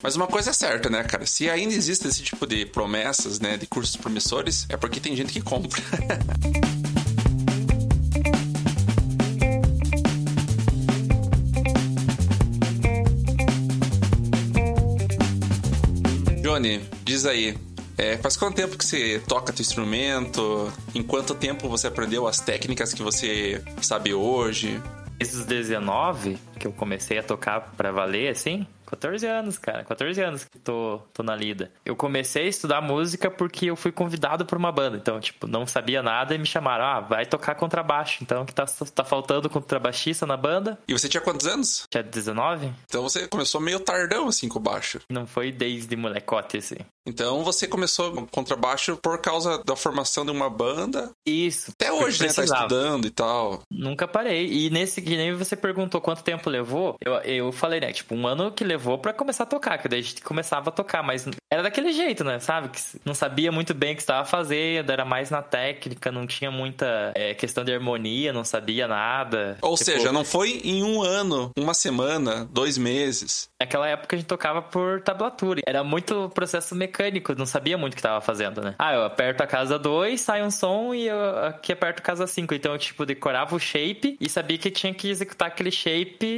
Mas uma coisa é certa, né, cara? Se ainda existe esse tipo de promessas, né, de cursos promissores, é porque tem gente que compra. Johnny, diz aí, é, faz quanto tempo que você toca teu instrumento? Em quanto tempo você aprendeu as técnicas que você sabe hoje? Desde os 19 que eu comecei a tocar pra valer, assim, 14 anos, cara. 14 anos que tô, tô na lida. Eu comecei a estudar música porque eu fui convidado por uma banda. Então, tipo, não sabia nada e me chamaram. Ah, vai tocar contrabaixo. Então, que tá, tá faltando contrabaixista na banda. E você tinha quantos anos? Tinha 19. Então você começou meio tardão, assim, com o baixo. Não foi desde molecote, assim. Então você começou contrabaixo por causa da formação de uma banda. Isso. Até hoje, né? Tá estudando e tal. Nunca parei. E nesse que nem você perguntou quanto tempo levou, eu, eu falei, né? Tipo, um ano que levou para começar a tocar, que daí a gente começava a tocar, mas era daquele jeito, né? Sabe? Que não sabia muito bem o que estava fazendo, era mais na técnica, não tinha muita é, questão de harmonia, não sabia nada. Ou tipo, seja, não foi em um ano, uma semana, dois meses. Naquela época a gente tocava por tablatura. Era muito processo mecânico, não sabia muito o que estava fazendo, né? Ah, eu aperto a casa 2, sai um som e eu aqui aperto a casa 5. Então eu, tipo, decorava o shape e sabia que tinha que executar aquele shape.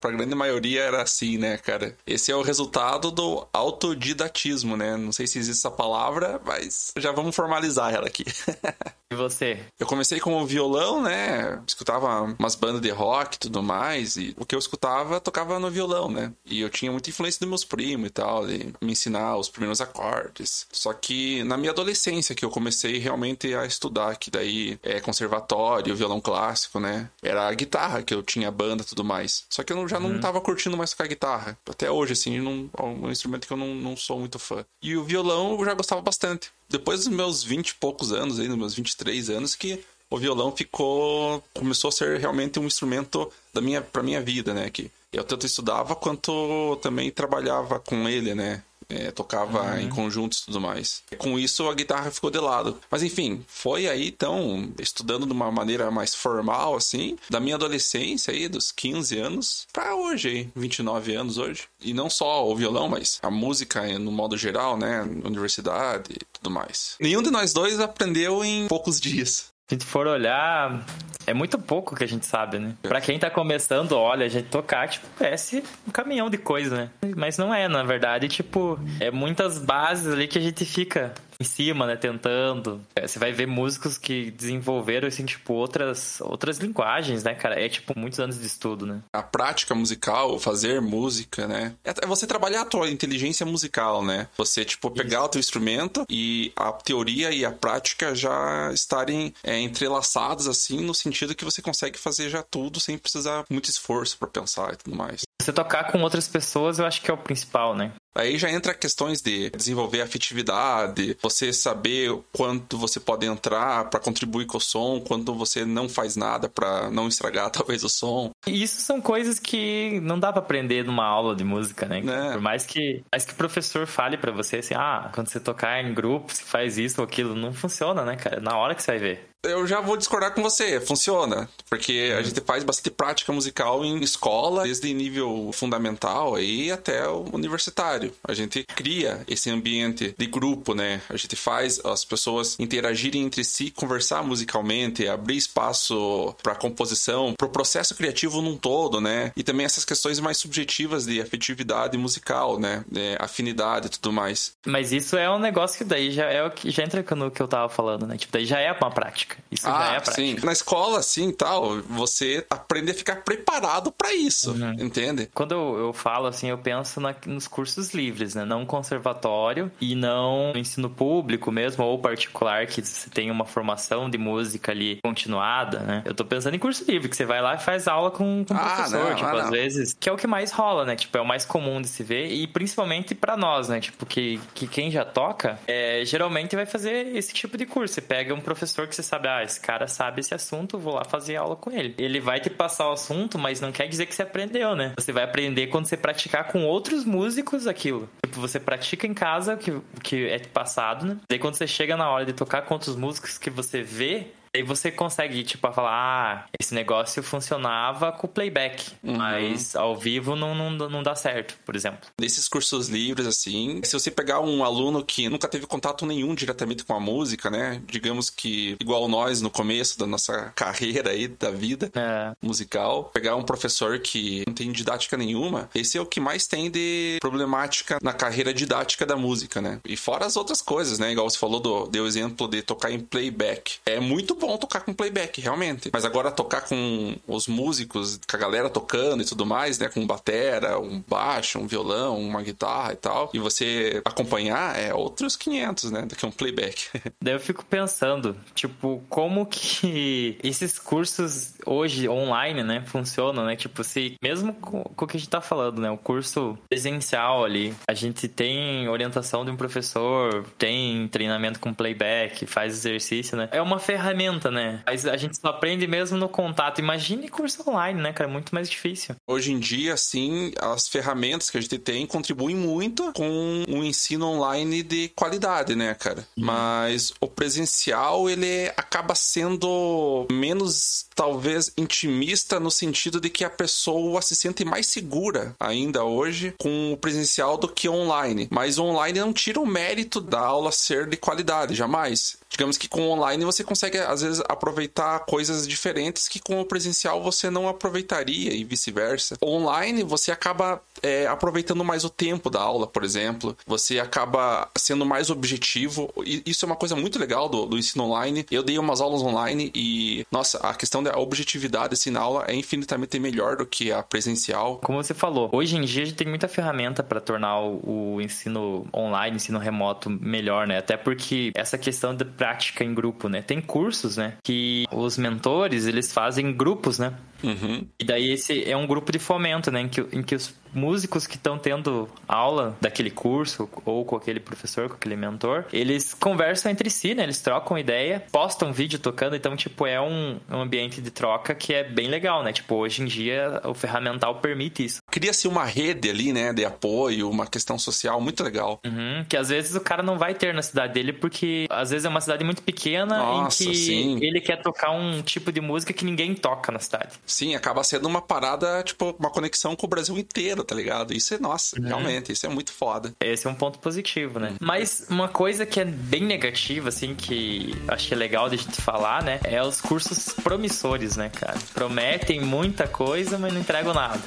Pra grande maioria era assim, né, cara? Esse é o resultado do autodidatismo, né? Não sei se existe essa palavra, mas já vamos formalizar ela aqui. E você? Eu comecei com o violão, né? Escutava umas bandas de rock e tudo mais. E o que eu escutava, tocava no violão, né? E eu tinha muita influência dos meus primos e tal, de me ensinar os primeiros acordes. Só que na minha adolescência que eu comecei realmente a estudar, que daí é conservatório, violão clássico, né? Era a guitarra que eu tinha banda e tudo mais. Só que eu já não uhum. tava curtindo mais tocar guitarra. Até hoje, assim, não, é um instrumento que eu não, não sou muito fã. E o violão eu já gostava bastante depois dos meus 20 e poucos anos, aí, nos meus 23 anos, que o violão ficou. começou a ser realmente um instrumento da minha, pra minha vida, né? Que eu tanto estudava quanto também trabalhava com ele, né? É, tocava uhum. em conjuntos e tudo mais. Com isso, a guitarra ficou de lado. Mas enfim, foi aí então, estudando de uma maneira mais formal, assim, da minha adolescência aí, dos 15 anos, pra hoje aí, 29 anos hoje. E não só o violão, mas a música no modo geral, né? Universidade e tudo mais. Nenhum de nós dois aprendeu em poucos dias. A gente for olhar, é muito pouco que a gente sabe, né? Pra quem tá começando, olha, a gente tocar, tipo, parece um caminhão de coisa, né? Mas não é, na verdade, tipo, é muitas bases ali que a gente fica em cima, né, tentando. É, você vai ver músicos que desenvolveram, assim, tipo, outras, outras linguagens, né, cara? É, tipo, muitos anos de estudo, né? A prática musical, fazer música, né? É você trabalhar a tua inteligência musical, né? Você, tipo, pegar Isso. o teu instrumento e a teoria e a prática já estarem é, entrelaçados, assim, no sentido que você consegue fazer já tudo sem precisar muito esforço para pensar e tudo mais. Você tocar com outras pessoas, eu acho que é o principal, né? Aí já entra questões de desenvolver afetividade, você saber quanto você pode entrar para contribuir com o som, quando você não faz nada para não estragar talvez o som. Isso são coisas que não dá para aprender numa aula de música, né? É. Por mais que, mais que o professor fale para você assim, ah, quando você tocar em grupo, você faz isso ou aquilo, não funciona, né, cara? Na hora que você vai ver eu já vou discordar com você. Funciona. Porque a uhum. gente faz bastante prática musical em escola, desde nível fundamental aí até o universitário. A gente cria esse ambiente de grupo, né? A gente faz as pessoas interagirem entre si, conversar musicalmente, abrir espaço para composição, para o processo criativo num todo, né? E também essas questões mais subjetivas de afetividade musical, né? De afinidade e tudo mais. Mas isso é um negócio que daí já é o que já entra no que eu tava falando, né? Tipo, daí já é uma prática prática. Isso ah, já é prática. Sim. Na escola, assim, tal, você aprende a ficar preparado para isso, uhum. entende? Quando eu, eu, falo assim, eu penso na, nos cursos livres, né? Não conservatório e não no ensino público mesmo ou particular que você tem uma formação de música ali continuada, né? Eu tô pensando em curso livre, que você vai lá e faz aula com, com ah, professor, não, tipo, ah, às vezes, que é o que mais rola, né? Tipo, é o mais comum de se ver e principalmente para nós, né? Tipo, que, que quem já toca, é, geralmente vai fazer esse tipo de curso. Você pega um professor que você sabe sabe, ah, esse cara sabe esse assunto, vou lá fazer aula com ele. Ele vai te passar o assunto, mas não quer dizer que você aprendeu, né? Você vai aprender quando você praticar com outros músicos aquilo. Tipo, você pratica em casa o que, que é passado, né? Daí quando você chega na hora de tocar com outros músicos que você vê Aí você consegue, tipo, falar, ah, esse negócio funcionava com playback, uhum. mas ao vivo não, não, não dá certo, por exemplo. Nesses cursos livres, assim, se você pegar um aluno que nunca teve contato nenhum diretamente com a música, né? Digamos que igual nós no começo da nossa carreira aí, da vida é. musical, pegar um professor que não tem didática nenhuma, esse é o que mais tem de problemática na carreira didática da música, né? E fora as outras coisas, né? Igual você falou do deu exemplo de tocar em playback. É muito bom tocar com playback, realmente. Mas agora tocar com os músicos, com a galera tocando e tudo mais, né? Com batera, um baixo, um violão, uma guitarra e tal. E você acompanhar é outros 500, né? Do que um playback. Daí eu fico pensando, tipo, como que esses cursos hoje online, né, funcionam, né? Tipo, se mesmo com, com o que a gente tá falando, né? O curso presencial ali, a gente tem orientação de um professor, tem treinamento com playback, faz exercício, né? É uma ferramenta, né? Mas a gente só aprende mesmo no contato. Imagine curso online, né, cara? É muito mais difícil. Hoje em dia, sim, as ferramentas que a gente tem contribuem muito com um ensino online de qualidade, né, cara? Uhum. Mas o presencial, ele acaba sendo menos, talvez, intimista no sentido de que a pessoa se sente mais segura ainda hoje com o presencial do que online. Mas online não tira o mérito da aula ser de qualidade, jamais. Digamos que com online você consegue, às vezes, aproveitar coisas diferentes que com o presencial você não aproveitaria e vice-versa. Online você acaba é, aproveitando mais o tempo da aula, por exemplo. Você acaba sendo mais objetivo. E isso é uma coisa muito legal do, do ensino online. Eu dei umas aulas online e, nossa, a questão da objetividade assim, na aula é infinitamente melhor do que a presencial. Como você falou, hoje em dia a gente tem muita ferramenta para tornar o, o ensino online, ensino remoto melhor, né? Até porque essa questão de prática em grupo, né? Tem cursos, né? Que os mentores, eles fazem grupos, né? Uhum. E daí esse é um grupo de fomento, né? Em que, em que os músicos que estão tendo aula daquele curso ou com aquele professor, com aquele mentor, eles conversam entre si, né? Eles trocam ideia, postam vídeo tocando, então, tipo, é um, um ambiente de troca que é bem legal, né? Tipo, hoje em dia o ferramental permite isso. Cria-se uma rede ali, né? De apoio, uma questão social muito legal. Uhum, que às vezes o cara não vai ter na cidade dele, porque às vezes é uma cidade muito pequena Nossa, em que sim. ele quer tocar um tipo de música que ninguém toca na cidade. Sim, acaba sendo uma parada, tipo, uma conexão com o Brasil inteiro, tá ligado? Isso é, nossa, uhum. realmente, isso é muito foda. Esse é um ponto positivo, né? Uhum. Mas uma coisa que é bem negativa, assim, que acho é legal de a gente falar, né? É os cursos promissores, né, cara? Prometem muita coisa, mas não entregam nada.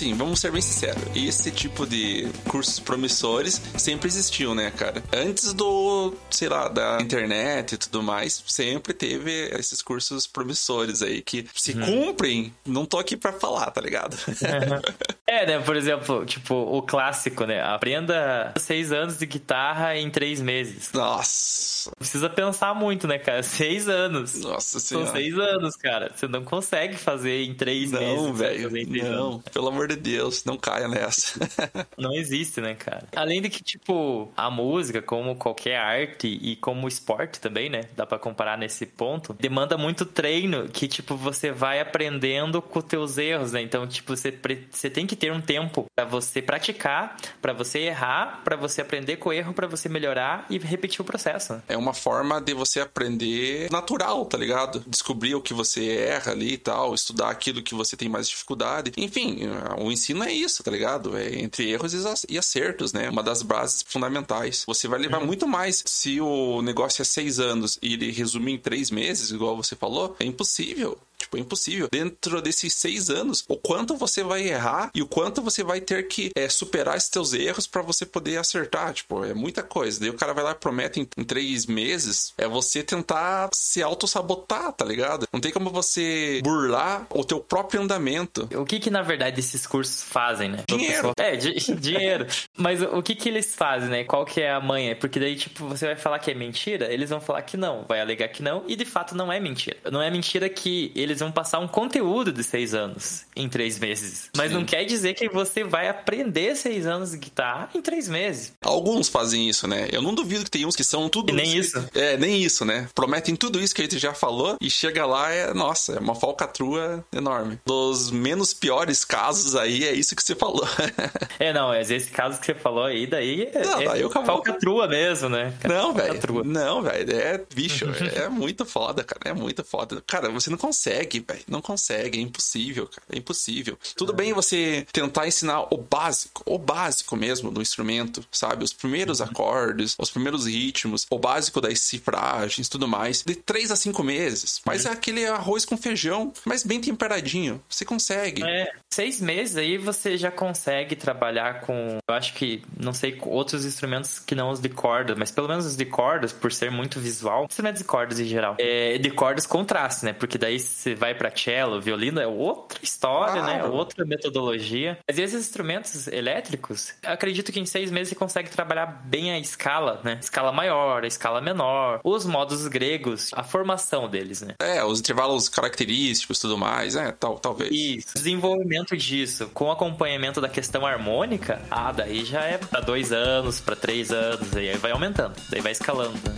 Assim, vamos ser bem sinceros, esse tipo de cursos promissores sempre existiu, né, cara? Antes do, sei lá, da internet e tudo mais, sempre teve esses cursos promissores aí que se uhum. cumprem, não tô aqui pra falar, tá ligado? é, né, por exemplo, tipo, o clássico, né? Aprenda seis anos de guitarra em três meses. Nossa. Precisa pensar muito, né, cara? Seis anos. Nossa senhora. São seis anos, cara. Você não consegue fazer em três não, meses. Não, velho. Não, pelo amor de Deus, não caia nessa. não existe, né, cara? Além de que, tipo, a música, como qualquer arte e como esporte também, né? Dá pra comparar nesse ponto, demanda muito treino que, tipo, você vai aprendendo com teus erros, né? Então, tipo, você, você tem que ter um tempo para você praticar, para você errar, para você aprender com o erro, para você melhorar e repetir o processo. É uma forma de você aprender natural, tá ligado? Descobrir o que você erra ali e tal, estudar aquilo que você tem mais dificuldade. Enfim, o ensino é isso, tá ligado? É entre erros e acertos, né? Uma das bases fundamentais. Você vai levar uhum. muito mais se o negócio é seis anos e ele resumir em três meses, igual você falou, é impossível. Tipo, é impossível. Dentro desses seis anos, o quanto você vai errar e o quanto você vai ter que é, superar esses teus erros para você poder acertar. Tipo, é muita coisa. Daí o cara vai lá e promete em, em três meses. É você tentar se auto-sabotar, tá ligado? Não tem como você burlar o teu próprio andamento. O que que, na verdade, esses cursos fazem, né? Dinheiro. É, di dinheiro. Mas o que que eles fazem, né? Qual que é a manha? Porque daí, tipo, você vai falar que é mentira, eles vão falar que não. Vai alegar que não. E, de fato, não é mentira. Não é mentira que eles eles vão passar um conteúdo de seis anos em três meses. Mas Sim. não quer dizer que você vai aprender seis anos de guitarra em três meses. Alguns fazem isso, né? Eu não duvido que tem uns que são tudo. E nem isso. Que... É, nem isso, né? Prometem tudo isso que a gente já falou e chega lá é, nossa, é uma falcatrua enorme. Dos menos piores casos aí, é isso que você falou. é, não, vezes esse caso que você falou aí, daí é, não, daí é falcatrua mesmo, né? Não, velho. Não, velho. É, bicho, é muito foda, cara. É muito foda. Cara, você não consegue, velho. Não consegue. É impossível, cara. É impossível. Tudo bem você tentar ensinar o básico, o básico mesmo do instrumento, sabe? Os primeiros uhum. acordes, os primeiros ritmos, o básico das cifragens, tudo mais. De três a cinco meses. Mas uhum. é aquele arroz com feijão, mas bem temperadinho. Você consegue. É, seis meses aí você já consegue trabalhar com, eu acho que, não sei, outros instrumentos que não os de corda, mas pelo menos os de cordas, por ser muito visual, instrumentos de cordas em geral, é, de cordas contraste, né? Porque daí você vai para cello, violino, é outra história, né? claro. né? Outra metodologia. Mas esses instrumentos elétricos, acredito que em seis meses você consegue trabalhar bem a escala, né? Escala maior, a escala menor, os modos gregos, a formação deles, né? É, os intervalos característicos tudo mais, é, tal, talvez. Isso. Desenvolvimento disso, com acompanhamento da questão harmônica, ah, daí já é para dois anos, para três anos, aí vai aumentando, daí vai escalando. Né?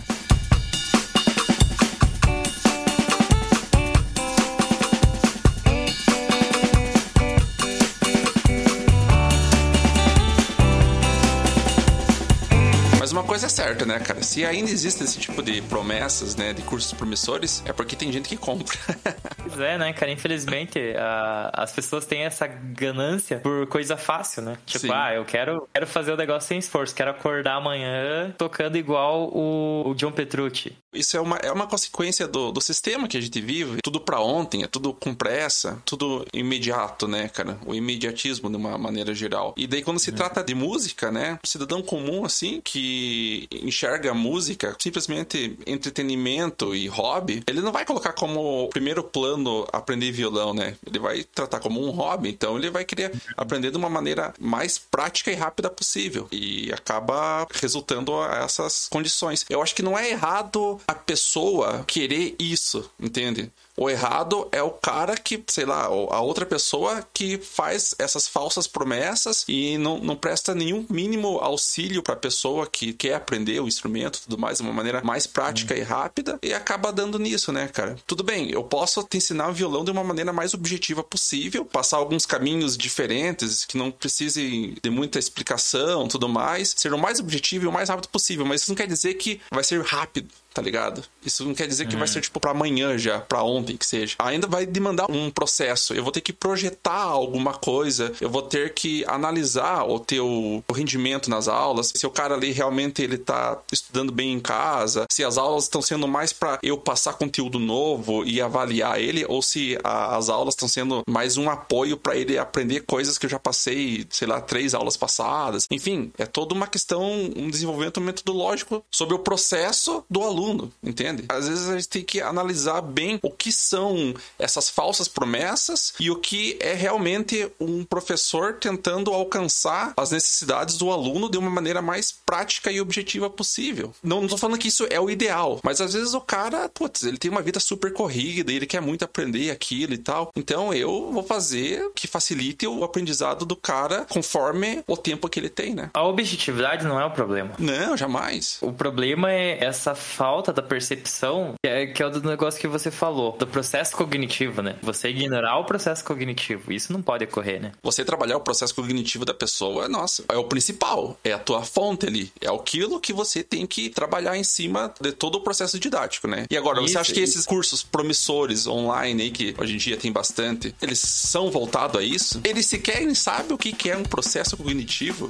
uma coisa é certa, né, cara? Se ainda existe esse tipo de promessas, né, de cursos promissores, é porque tem gente que compra. pois é, né, cara? Infelizmente, a, as pessoas têm essa ganância por coisa fácil, né? Tipo, Sim. ah, eu quero, quero fazer o negócio sem esforço, quero acordar amanhã tocando igual o, o John Petrucci. Isso é uma, é uma consequência do, do sistema que a gente vive. Tudo para ontem, é tudo com pressa, tudo imediato, né, cara? O imediatismo de uma maneira geral. E daí, quando se uhum. trata de música, né? O cidadão comum, assim, que enxerga a música simplesmente entretenimento e hobby, ele não vai colocar como primeiro plano aprender violão, né? Ele vai tratar como um hobby, então ele vai querer aprender de uma maneira mais prática e rápida possível. E acaba resultando a essas condições. Eu acho que não é errado a pessoa querer isso, entende? O errado é o cara que, sei lá, a outra pessoa que faz essas falsas promessas e não, não presta nenhum mínimo auxílio para a pessoa que quer aprender o instrumento tudo mais de uma maneira mais prática hum. e rápida e acaba dando nisso, né, cara? Tudo bem, eu posso te ensinar o violão de uma maneira mais objetiva possível, passar alguns caminhos diferentes que não precisem de muita explicação tudo mais, ser o mais objetivo e o mais rápido possível, mas isso não quer dizer que vai ser rápido tá ligado? Isso não quer dizer que vai ser tipo para amanhã já, para ontem que seja. Ainda vai demandar um processo. Eu vou ter que projetar alguma coisa, eu vou ter que analisar o teu o rendimento nas aulas, se o cara ali realmente ele tá estudando bem em casa, se as aulas estão sendo mais para eu passar conteúdo novo e avaliar ele ou se a, as aulas estão sendo mais um apoio para ele aprender coisas que eu já passei, sei lá, três aulas passadas. Enfim, é toda uma questão, um desenvolvimento metodológico sobre o processo do aluno aluno, entende? Às vezes a gente tem que analisar bem o que são essas falsas promessas e o que é realmente um professor tentando alcançar as necessidades do aluno de uma maneira mais prática e objetiva possível. Não, tô falando que isso é o ideal, mas às vezes o cara, putz, ele tem uma vida super corrida, ele quer muito aprender aquilo e tal. Então eu vou fazer que facilite o aprendizado do cara conforme o tempo que ele tem, né? A objetividade não é o problema. Não, jamais. O problema é essa falta falta da percepção, que é, que é o do negócio que você falou, do processo cognitivo, né? Você ignorar o processo cognitivo. Isso não pode ocorrer, né? Você trabalhar o processo cognitivo da pessoa, nossa, é o principal. É a tua fonte ali. É aquilo que você tem que trabalhar em cima de todo o processo didático, né? E agora, isso, você acha que isso. esses cursos promissores online aí, que hoje em dia tem bastante, eles são voltados a isso? Eles sequer sabem o que é um processo cognitivo?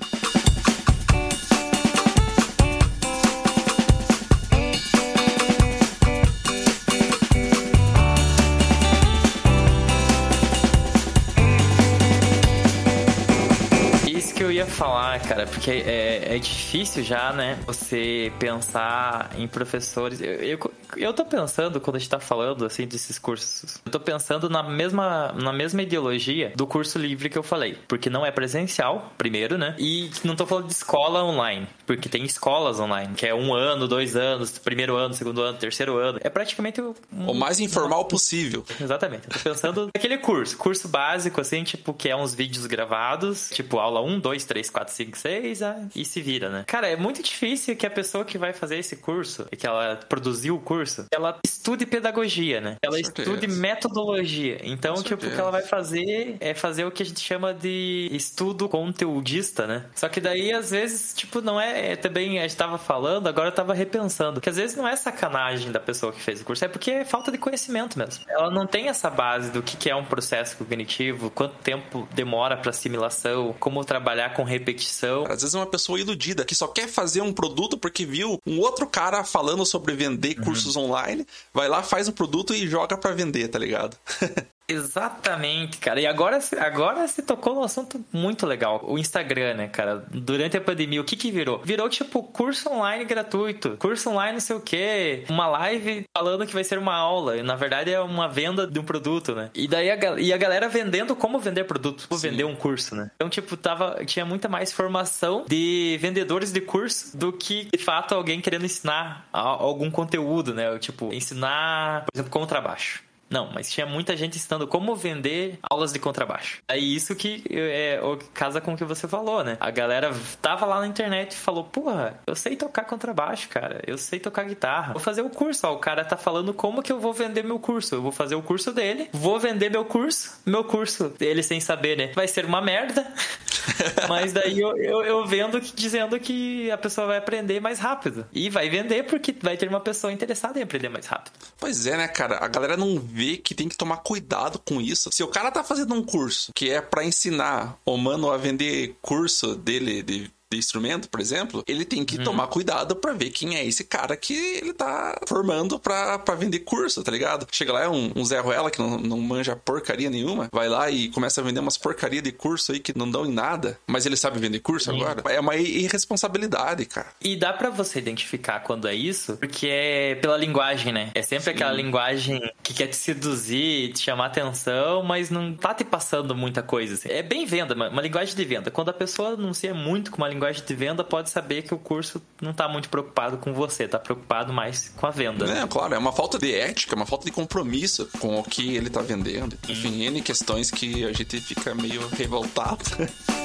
Cara, porque é, é difícil já, né? Você pensar em professores. Eu, eu, eu tô pensando, quando a gente tá falando, assim, desses cursos, eu tô pensando na mesma, na mesma ideologia do curso livre que eu falei. Porque não é presencial, primeiro, né? E não tô falando de escola online, porque tem escolas online, que é um ano, dois anos, primeiro ano, segundo ano, terceiro ano. É praticamente o... O mais informal possível. Exatamente. Eu tô pensando naquele curso, curso básico, assim, tipo, que é uns vídeos gravados, tipo, aula 1, 2, 3, 4, 5, 6, e se vira, né? Cara, é muito difícil que a pessoa que vai fazer esse curso, e que ela produziu o curso, ela estude pedagogia, né? Ela estude metodologia. Então, tipo, o que ela vai fazer é fazer o que a gente chama de estudo conteudista, né? Só que daí, às vezes, tipo, não é, é também, a gente tava falando, agora eu tava repensando, que às vezes não é sacanagem da pessoa que fez o curso, é porque é falta de conhecimento mesmo. Ela não tem essa base do que é um processo cognitivo, quanto tempo demora para assimilação, como trabalhar com repetição. Às vezes é uma pessoa iludida que só quer fazer um produto porque viu um outro cara falando sobre vender uhum. cursos online, vai lá, faz o um produto e joga para vender, tá ligado? Exatamente, cara. E agora, agora você tocou num assunto muito legal. O Instagram, né, cara? Durante a pandemia, o que que virou? Virou, tipo, curso online gratuito. Curso online não sei o quê. Uma live falando que vai ser uma aula. E, na verdade, é uma venda de um produto, né? E daí a, e a galera vendendo como vender produto. Como vender um curso, né? Então, tipo, tava, tinha muita mais formação de vendedores de curso do que, de fato, alguém querendo ensinar algum conteúdo, né? Tipo, ensinar, por exemplo, contrabaixo. Não, mas tinha muita gente ensinando como vender aulas de contrabaixo. É isso que é, casa com o que você falou, né? A galera tava lá na internet e falou: Porra, eu sei tocar contrabaixo, cara. Eu sei tocar guitarra. Vou fazer o curso. Ó, o cara tá falando como que eu vou vender meu curso. Eu vou fazer o curso dele, vou vender meu curso. Meu curso, ele sem saber, né? Vai ser uma merda. mas daí eu, eu, eu vendo que, dizendo que a pessoa vai aprender mais rápido. E vai vender porque vai ter uma pessoa interessada em aprender mais rápido. Pois é, né, cara? A galera não vê vê que tem que tomar cuidado com isso. Se o cara tá fazendo um curso que é para ensinar o mano a vender curso dele de de instrumento, por exemplo, ele tem que uhum. tomar cuidado para ver quem é esse cara que ele tá formando pra, vender curso, tá ligado? Chega lá, é um, um Zé Ruela que não, não manja porcaria nenhuma, vai lá e começa a vender umas porcaria de curso aí que não dão em nada, mas ele sabe vender curso Sim. agora. É uma irresponsabilidade, cara. E dá para você identificar quando é isso, porque é pela linguagem, né? É sempre Sim. aquela linguagem que quer te seduzir, te chamar atenção, mas não tá te passando muita coisa. Assim. É bem venda, uma linguagem de venda. Quando a pessoa anuncia muito com uma linguagem linguagem de venda pode saber que o curso não está muito preocupado com você, está preocupado mais com a venda. É, claro, é uma falta de ética, uma falta de compromisso com o que ele está vendendo. Enfim, N questões que a gente fica meio revoltado.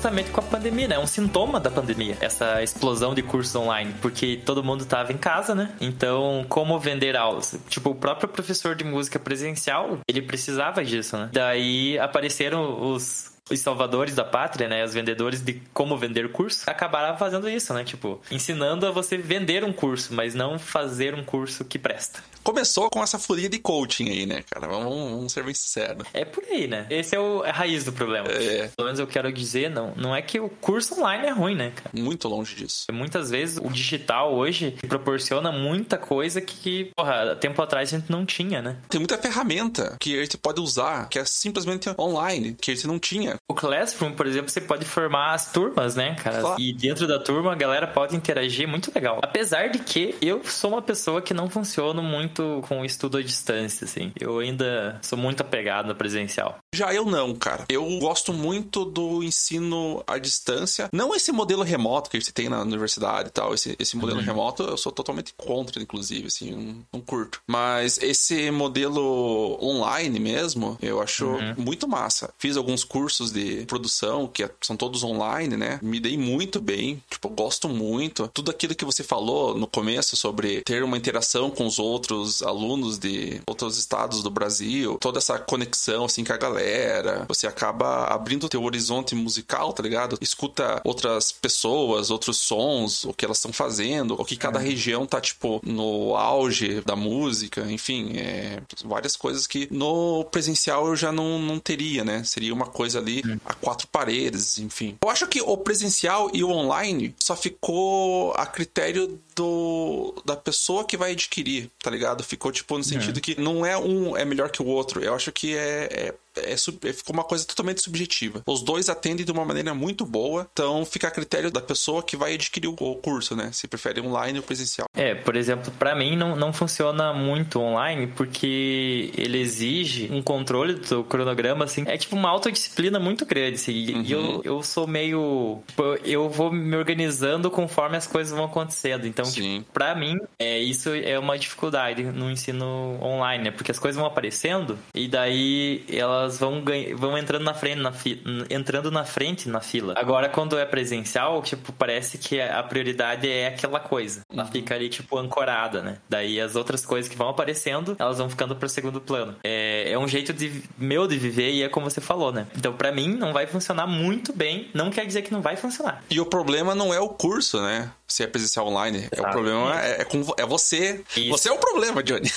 justamente com a pandemia, né? É um sintoma da pandemia, essa explosão de cursos online, porque todo mundo tava em casa, né? Então, como vender aulas? Tipo, o próprio professor de música presencial, ele precisava disso, né? Daí apareceram os os salvadores da pátria, né, os vendedores de como vender curso, acabaram fazendo isso, né, tipo, ensinando a você vender um curso, mas não fazer um curso que presta. Começou com essa folia de coaching aí, né, cara? Vamos, vamos ser bem sinceros. É por aí, né? Esse é o, é a raiz do problema. É. Pelo menos eu quero dizer, não, não é que o curso online é ruim, né, cara? Muito longe disso. Muitas vezes o digital hoje proporciona muita coisa que, porra, tempo atrás a gente não tinha, né? Tem muita ferramenta que a gente pode usar, que é simplesmente online, que a gente não tinha. O Classroom, por exemplo, você pode formar as turmas, né, cara? Claro. E dentro da turma a galera pode interagir muito legal. Apesar de que eu sou uma pessoa que não funciono muito com estudo à distância, assim. Eu ainda sou muito apegado no presencial. Já eu não, cara. Eu gosto muito do ensino à distância. Não esse modelo remoto que gente tem na universidade e tal. Esse, esse modelo uhum. remoto eu sou totalmente contra, inclusive, assim, não, não curto. Mas esse modelo online mesmo, eu acho uhum. muito massa. Fiz alguns cursos de produção, que é, são todos online, né? Me dei muito bem, tipo, gosto muito. Tudo aquilo que você falou no começo sobre ter uma interação com os outros alunos de outros estados do Brasil, toda essa conexão, assim, com a galera galera, você acaba abrindo teu horizonte musical, tá ligado? Escuta outras pessoas, outros sons, o que elas estão fazendo, o que cada é. região tá, tipo, no auge da música, enfim, é, várias coisas que no presencial eu já não, não teria, né? Seria uma coisa ali hum. a quatro paredes, enfim. Eu acho que o presencial e o online só ficou a critério do da pessoa que vai adquirir, tá ligado? Ficou tipo no sentido é. que não é um é melhor que o outro. Eu acho que é, é é, ficou uma coisa totalmente subjetiva. Os dois atendem de uma maneira muito boa, então fica a critério da pessoa que vai adquirir o curso, né? Se prefere online ou presencial. É, por exemplo, para mim não, não funciona muito online porque ele exige um controle do cronograma, assim. É tipo uma autodisciplina muito grande, assim. Uhum. E eu, eu sou meio. Eu vou me organizando conforme as coisas vão acontecendo. Então, tipo, pra mim, é, isso é uma dificuldade no ensino online, né? Porque as coisas vão aparecendo e daí elas elas vão, vão entrando na frente na fi, entrando na frente na fila. Agora, quando é presencial, tipo, parece que a prioridade é aquela coisa. Ela uhum. fica ali, tipo, ancorada, né? Daí as outras coisas que vão aparecendo, elas vão ficando pro segundo plano. É, é um jeito de, meu de viver e é como você falou, né? Então, para mim, não vai funcionar muito bem. Não quer dizer que não vai funcionar. E o problema não é o curso, né? Se é presencial online. É, o problema é, é, com, é você. Isso. Você é o problema, Johnny.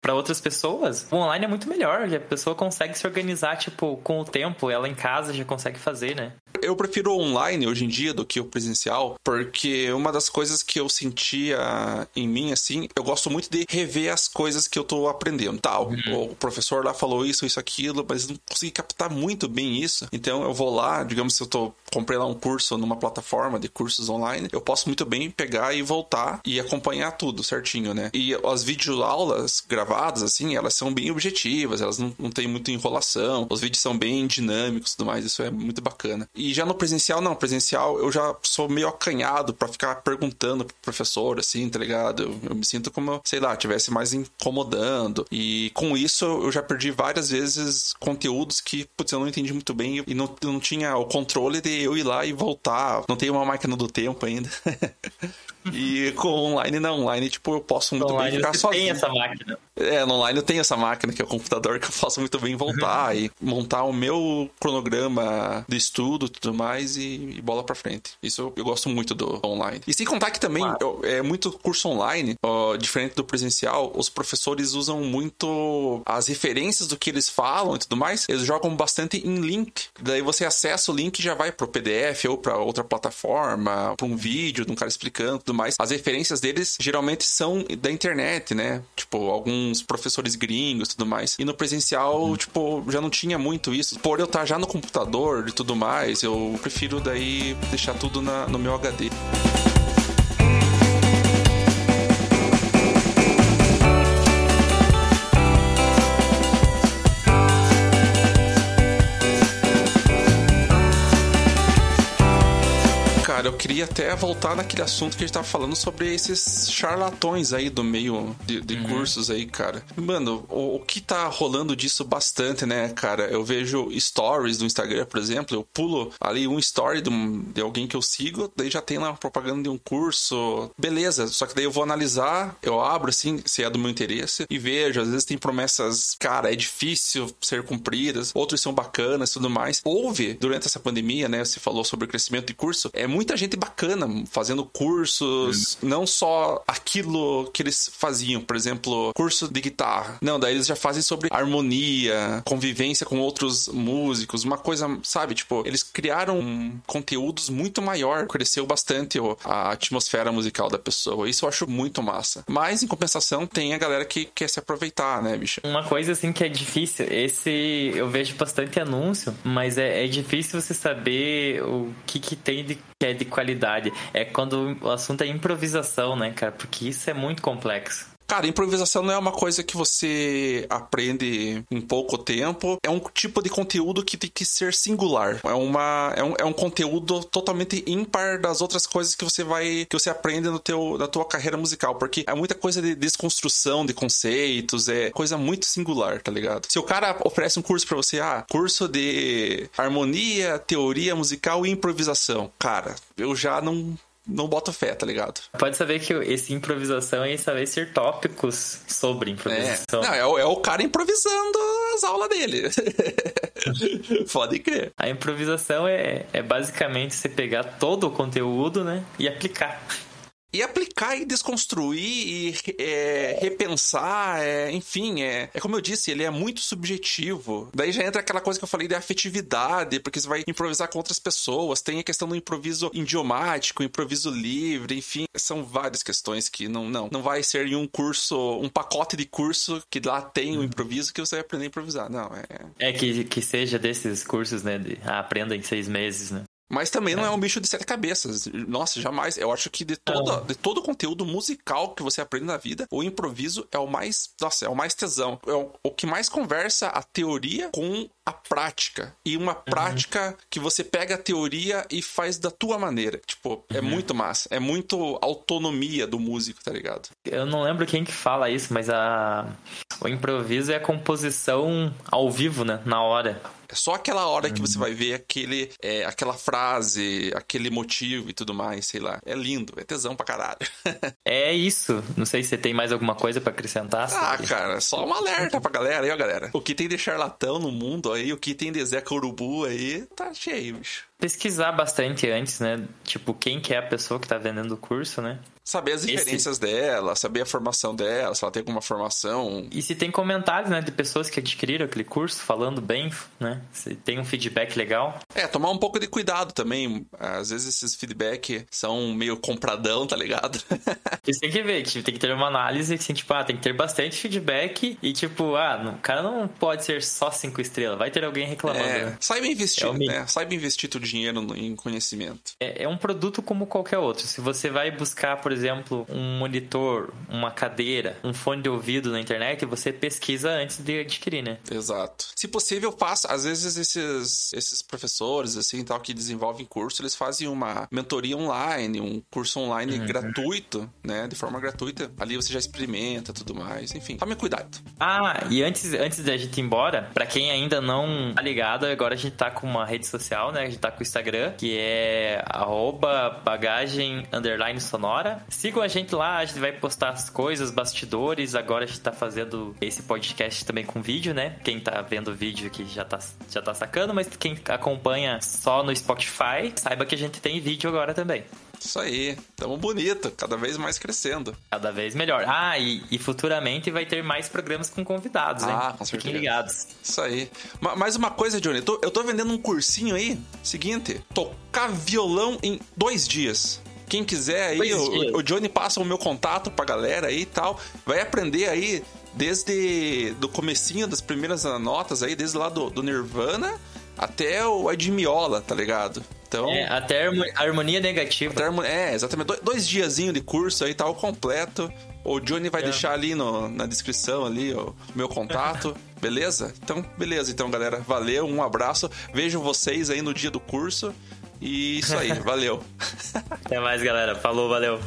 para outras pessoas, o online é muito melhor melhor, a pessoa consegue se organizar, tipo, com o tempo, ela em casa já consegue fazer, né? Eu prefiro online hoje em dia do que o presencial, porque uma das coisas que eu sentia em mim, assim, eu gosto muito de rever as coisas que eu tô aprendendo. Tal, uhum. o professor lá falou isso, isso, aquilo, mas não consegui captar muito bem isso. Então eu vou lá, digamos, se eu tô comprei lá um curso numa plataforma de cursos online, eu posso muito bem pegar e voltar e acompanhar tudo certinho, né? E as videoaulas gravadas, assim, elas são bem objetivas, elas não, não têm muita enrolação, os vídeos são bem dinâmicos e tudo mais, isso é muito bacana. E já no presencial, não, presencial eu já sou meio acanhado para ficar perguntando pro professor, assim, tá ligado? Eu, eu me sinto como, sei lá, tivesse mais incomodando. E com isso eu já perdi várias vezes conteúdos que, putz, eu não entendi muito bem e não, não tinha o controle de eu ir lá e voltar. Não tenho uma máquina do tempo ainda. E com online não, online tipo eu posso muito online bem ficar você sozinho. tem essa máquina. É, no online eu tenho essa máquina que é o computador que eu posso muito bem voltar e montar o meu cronograma de estudo e tudo mais e, e bola para frente. Isso eu, eu, gosto muito do online. E sem contar que também eu, é muito curso online, ó, diferente do presencial, os professores usam muito as referências do que eles falam e tudo mais, eles jogam bastante em link. Daí você acessa o link e já vai pro PDF ou para outra plataforma, para um vídeo de um cara explicando tudo mais, as referências deles geralmente são da internet, né? Tipo, alguns professores gringos e tudo mais. E no presencial, uhum. tipo, já não tinha muito isso. Por eu estar já no computador e tudo mais, eu prefiro daí deixar tudo na, no meu HD. Cara, eu queria até voltar naquele assunto que a gente tava falando sobre esses charlatões aí do meio de, de uhum. cursos aí, cara. Mano, o, o, que tá rolando disso bastante, né, cara? Eu vejo stories do Instagram, por exemplo, eu pulo ali um story de, um, de alguém que eu sigo, daí já tem lá propaganda de um curso. Beleza, só que daí eu vou analisar, eu abro assim, se é do meu interesse, e vejo, às vezes tem promessas, cara, é difícil ser cumpridas, outros são bacanas e tudo mais. Houve, durante essa pandemia, né, você falou sobre o crescimento de curso, é muita muita gente bacana fazendo cursos, hum. não só aquilo que eles faziam, por exemplo, curso de guitarra. Não, daí eles já fazem sobre harmonia, convivência com outros músicos, uma coisa, sabe? Tipo, eles criaram conteúdos muito maior, cresceu bastante a atmosfera musical da pessoa. Isso eu acho muito massa. Mas, em compensação, tem a galera que quer se aproveitar, né, bicha? Uma coisa, assim, que é difícil, esse eu vejo bastante anúncio, mas é, é difícil você saber o que, que tem de que é de qualidade. É quando o assunto é improvisação, né, cara? Porque isso é muito complexo. Cara, improvisação não é uma coisa que você aprende em pouco tempo. É um tipo de conteúdo que tem que ser singular. É, uma, é, um, é um conteúdo totalmente ímpar das outras coisas que você vai. que você aprende no teu, na tua carreira musical. Porque é muita coisa de desconstrução de conceitos, é coisa muito singular, tá ligado? Se o cara oferece um curso para você, ah, curso de harmonia, teoria musical e improvisação. Cara, eu já não não boto fé, tá ligado? Pode saber que esse improvisação é saber ser tópicos sobre improvisação. É, não, é, o, é o cara improvisando nas aulas dele. Pode crer. A improvisação é, é basicamente você pegar todo o conteúdo, né? E aplicar e aplicar e desconstruir e é, repensar, é, enfim, é, é como eu disse, ele é muito subjetivo. Daí já entra aquela coisa que eu falei de afetividade, porque você vai improvisar com outras pessoas, tem a questão do improviso idiomático, improviso livre, enfim, são várias questões que não, não, não vai ser em um curso, um pacote de curso que lá tem o uhum. improviso que você vai aprender a improvisar, não, é... É que, que seja desses cursos, né, de ah, aprenda em seis meses, né? Mas também não é. é um bicho de sete cabeças. Nossa, jamais. Eu acho que de, toda, de todo o conteúdo musical que você aprende na vida, o improviso é o mais. Nossa, é o mais tesão. É o, o que mais conversa a teoria com a prática. E uma uhum. prática que você pega a teoria e faz da tua maneira. Tipo, é uhum. muito massa. É muito autonomia do músico, tá ligado? Eu não lembro quem que fala isso, mas a... o improviso é a composição ao vivo, né? Na hora. É só aquela hora que você uhum. vai ver aquele, é, aquela frase, aquele motivo e tudo mais, sei lá. É lindo, é tesão pra caralho. é isso. Não sei se você tem mais alguma coisa para acrescentar. Ah, cara, só um alerta pra galera aí, ó, galera. O que tem de charlatão no mundo aí, o que tem de Zé Urubu aí, tá cheio, bicho pesquisar bastante antes, né? Tipo, quem que é a pessoa que tá vendendo o curso, né? Saber as diferenças Esse... dela, saber a formação dela, se ela tem alguma formação. E se tem comentários, né, de pessoas que adquiriram aquele curso falando bem, né? Se tem um feedback legal. É, tomar um pouco de cuidado também. Às vezes esses feedback são meio compradão, tá ligado? Isso tem que ver, tipo, tem que ter uma análise assim, tipo, ah, tem que ter bastante feedback e tipo, ah, o cara não pode ser só cinco estrelas, vai ter alguém reclamando. É, né? saiba investir, é né? Saiba investir tudo dinheiro em conhecimento. É, é um produto como qualquer outro. Se você vai buscar, por exemplo, um monitor, uma cadeira, um fone de ouvido na internet, você pesquisa antes de adquirir, né? Exato. Se possível, faça. Às vezes esses, esses professores, assim, tal, que desenvolvem curso, eles fazem uma mentoria online, um curso online uhum. gratuito, né? De forma gratuita. Ali você já experimenta tudo mais. Enfim, tome cuidado. Ah, e antes, antes da gente ir embora, para quem ainda não tá ligado, agora a gente tá com uma rede social, né? A gente tá com o Instagram, que é bagagem underline sonora. Sigam a gente lá, a gente vai postar as coisas, bastidores. Agora a gente tá fazendo esse podcast também com vídeo, né? Quem tá vendo o vídeo aqui já tá, já tá sacando, mas quem acompanha só no Spotify, saiba que a gente tem vídeo agora também. Isso aí, tamo bonito, cada vez mais crescendo. Cada vez melhor. Ah, e, e futuramente vai ter mais programas com convidados, ah, hein? Ah, com certeza. Fiquem ligados. Isso aí. Mais uma coisa, Johnny, eu tô, eu tô vendendo um cursinho aí, seguinte, tocar violão em dois dias. Quem quiser aí, o, o, Johnny passa o meu contato pra galera aí e tal. Vai aprender aí desde do comecinho das primeiras notas aí, desde lá do, do Nirvana até o Edmiola, tá ligado? Então, é, até a harmonia negativa. Até, é, exatamente. Dois, dois de curso aí, tá o completo. O Johnny vai é. deixar ali no, na descrição ali o meu contato, beleza? Então, beleza. Então, galera, valeu, um abraço. Vejo vocês aí no dia do curso. E isso aí, valeu. Até mais, galera. Falou, valeu.